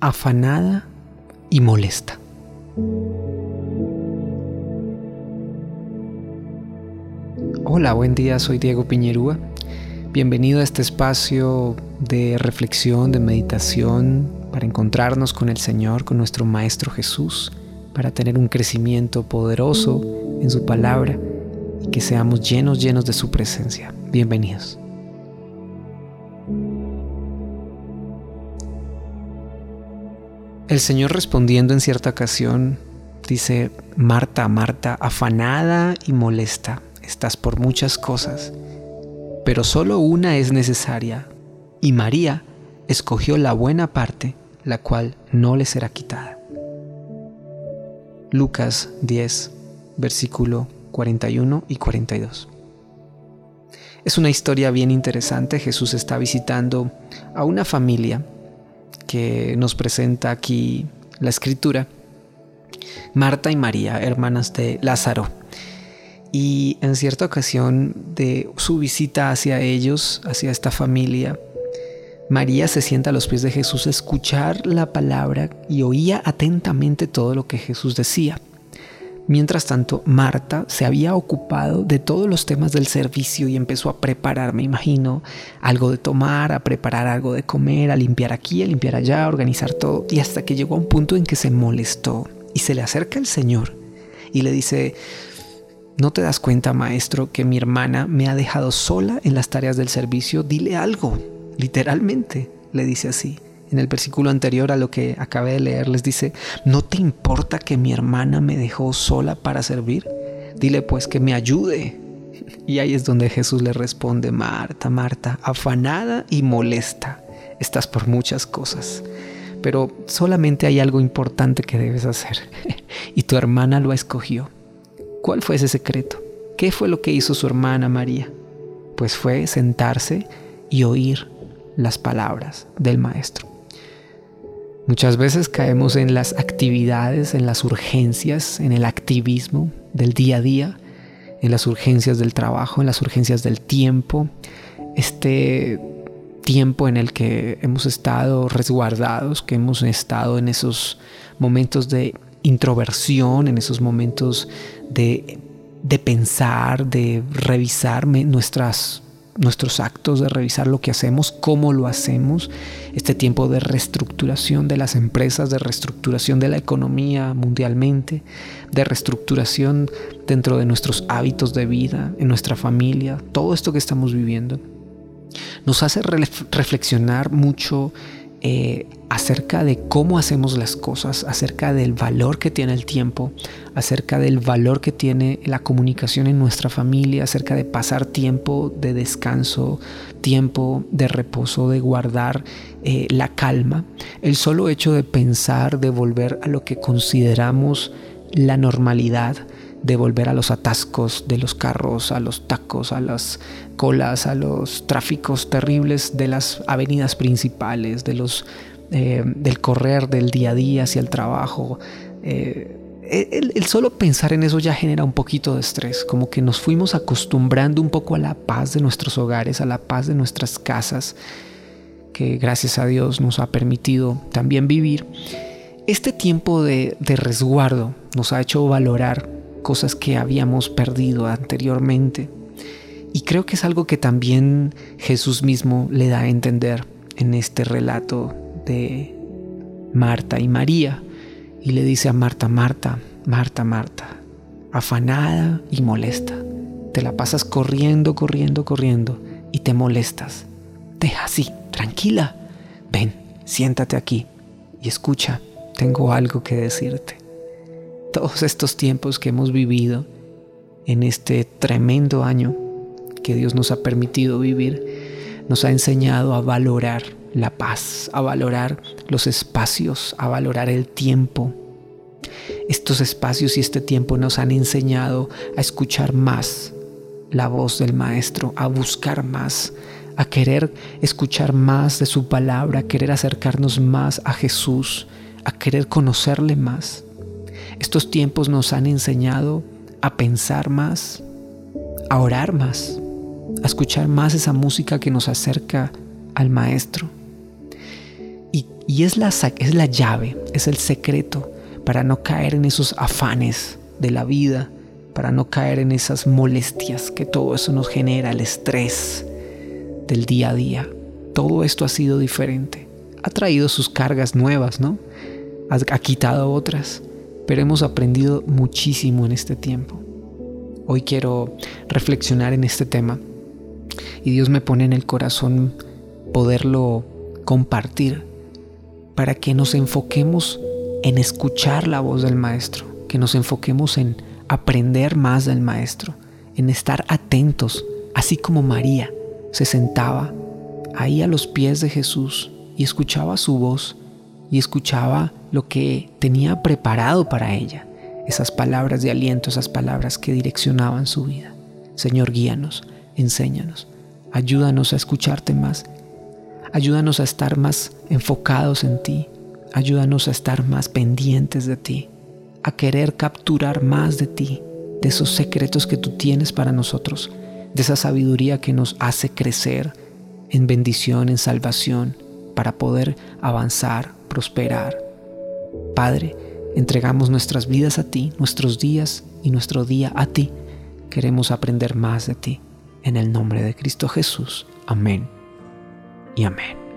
afanada y molesta. Hola, buen día, soy Diego Piñerúa. Bienvenido a este espacio de reflexión, de meditación, para encontrarnos con el Señor, con nuestro Maestro Jesús, para tener un crecimiento poderoso en su palabra y que seamos llenos, llenos de su presencia. Bienvenidos. El Señor respondiendo en cierta ocasión dice, Marta, Marta, afanada y molesta, estás por muchas cosas, pero solo una es necesaria, y María escogió la buena parte, la cual no le será quitada. Lucas 10, versículo 41 y 42. Es una historia bien interesante. Jesús está visitando a una familia que nos presenta aquí la escritura. Marta y María, hermanas de Lázaro. Y en cierta ocasión de su visita hacia ellos, hacia esta familia, María se sienta a los pies de Jesús a escuchar la palabra y oía atentamente todo lo que Jesús decía. Mientras tanto, Marta se había ocupado de todos los temas del servicio y empezó a preparar, me imagino, algo de tomar, a preparar algo de comer, a limpiar aquí, a limpiar allá, a organizar todo. Y hasta que llegó a un punto en que se molestó y se le acerca el Señor y le dice, ¿no te das cuenta, maestro, que mi hermana me ha dejado sola en las tareas del servicio? Dile algo, literalmente, le dice así en el versículo anterior a lo que acabé de leer, les dice, ¿no te importa que mi hermana me dejó sola para servir? Dile pues que me ayude. Y ahí es donde Jesús le responde, Marta, Marta, afanada y molesta, estás por muchas cosas, pero solamente hay algo importante que debes hacer. y tu hermana lo escogió. ¿Cuál fue ese secreto? ¿Qué fue lo que hizo su hermana María? Pues fue sentarse y oír las palabras del Maestro. Muchas veces caemos en las actividades, en las urgencias, en el activismo del día a día, en las urgencias del trabajo, en las urgencias del tiempo. Este tiempo en el que hemos estado resguardados, que hemos estado en esos momentos de introversión, en esos momentos de, de pensar, de revisar nuestras nuestros actos, de revisar lo que hacemos, cómo lo hacemos, este tiempo de reestructuración de las empresas, de reestructuración de la economía mundialmente, de reestructuración dentro de nuestros hábitos de vida, en nuestra familia, todo esto que estamos viviendo, nos hace reflexionar mucho eh, acerca de cómo hacemos las cosas, acerca del valor que tiene el tiempo, acerca del valor que tiene la comunicación en nuestra familia, acerca de pasar tiempo de descanso, tiempo de reposo, de guardar eh, la calma. El solo hecho de pensar, de volver a lo que consideramos la normalidad, de volver a los atascos de los carros, a los tacos, a las colas, a los tráficos terribles de las avenidas principales, de los, eh, del correr del día a día hacia el trabajo. Eh, el, solo pensar en eso ya genera un poquito de estrés, como que nos fuimos acostumbrando un poco a la paz de nuestros hogares, a la paz de nuestras casas, que gracias a Dios nos ha permitido también vivir. Este tiempo de resguardo nos ha hecho valorar cosas que habíamos perdido anteriormente. Y creo que es algo que también Jesús mismo le da a entender en este relato de Marta y María. Y le dice a Marta, Marta, Marta, Marta, afanada y molesta. Te la pasas corriendo, corriendo, corriendo y te molestas. Deja así, tranquila. Ven, siéntate aquí y escucha, tengo algo que decirte todos estos tiempos que hemos vivido en este tremendo año que Dios nos ha permitido vivir, nos ha enseñado a valorar la paz, a valorar los espacios, a valorar el tiempo. Estos espacios y este tiempo nos han enseñado a escuchar más la voz del Maestro, a buscar más, a querer escuchar más de su palabra, a querer acercarnos más a Jesús, a querer conocerle más. Estos tiempos nos han enseñado a pensar más, a orar más, a escuchar más esa música que nos acerca al Maestro. Y, es, la, es la llave, es el secreto para no caer en esos afanes de la vida, para no caer en esas molestias que todo eso nos genera, el estrés del día a día. Todo esto ha sido diferente. Ha traído sus cargas nuevas, ¿no? Ha, ha quitado otras, pero hemos aprendido muchísimo en este tiempo. Hoy quiero reflexionar en este tema y Dios me pone en el corazón poderlo compartir para que nos enfoquemos en escuchar la voz del Maestro, que nos enfoquemos en aprender más del Maestro, en estar atentos, así como María se sentaba ahí a los pies de Jesús y escuchaba su voz y escuchaba lo que tenía preparado para ella, esas palabras de aliento, esas palabras que direccionaban su vida. Señor, guíanos, enséñanos, ayúdanos a escucharte más, ayúdanos a estar más enfocados en ti, ayúdanos a estar más pendientes de ti, a querer capturar más de ti, de esos secretos que tú tienes para nosotros, de esa sabiduría que nos hace crecer en bendición, en salvación, para poder avanzar, prosperar. Padre, entregamos nuestras vidas a ti, nuestros días y nuestro día a ti. Queremos aprender más de ti. En el nombre de Cristo Jesús. Amén y amén.